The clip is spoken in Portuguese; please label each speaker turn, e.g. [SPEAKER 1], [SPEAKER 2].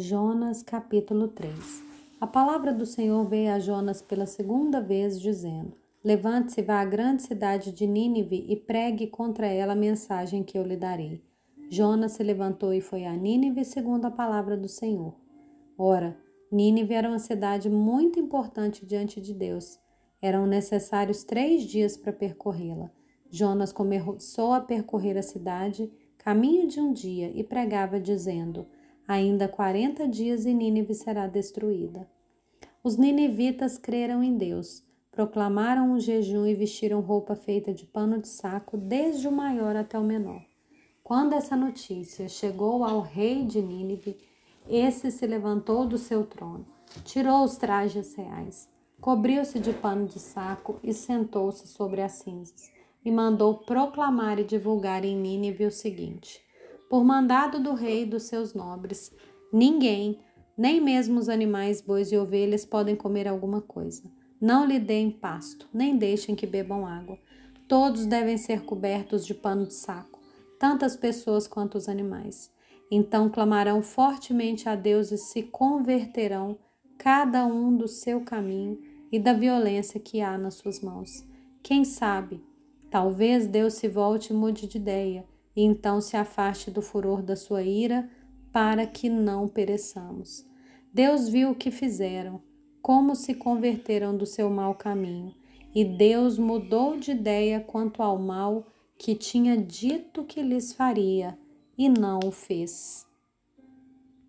[SPEAKER 1] Jonas capítulo 3 A palavra do Senhor veio a Jonas pela segunda vez, dizendo: Levante-se, vá à grande cidade de Nínive e pregue contra ela a mensagem que eu lhe darei. Jonas se levantou e foi a Nínive, segundo a palavra do Senhor. Ora, Nínive era uma cidade muito importante diante de Deus. Eram necessários três dias para percorrê-la. Jonas começou a percorrer a cidade, caminho de um dia, e pregava, dizendo: Ainda quarenta dias e Nínive será destruída. Os ninivitas creram em Deus, proclamaram um jejum e vestiram roupa feita de pano de saco, desde o maior até o menor. Quando essa notícia chegou ao rei de Nínive, esse se levantou do seu trono, tirou os trajes reais, cobriu-se de pano de saco e sentou-se sobre as cinzas, e mandou proclamar e divulgar em Nínive o seguinte: por mandado do rei e dos seus nobres. Ninguém, nem mesmo os animais, bois e ovelhas, podem comer alguma coisa. Não lhe deem pasto, nem deixem que bebam água. Todos devem ser cobertos de pano de saco, tantas pessoas quanto os animais. Então clamarão fortemente a Deus e se converterão, cada um do seu caminho e da violência que há nas suas mãos. Quem sabe, talvez Deus se volte e mude de ideia e então se afaste do furor da sua ira, para que não pereçamos. Deus viu o que fizeram, como se converteram do seu mau caminho, e Deus mudou de ideia quanto ao mal que tinha dito que lhes faria, e não o fez.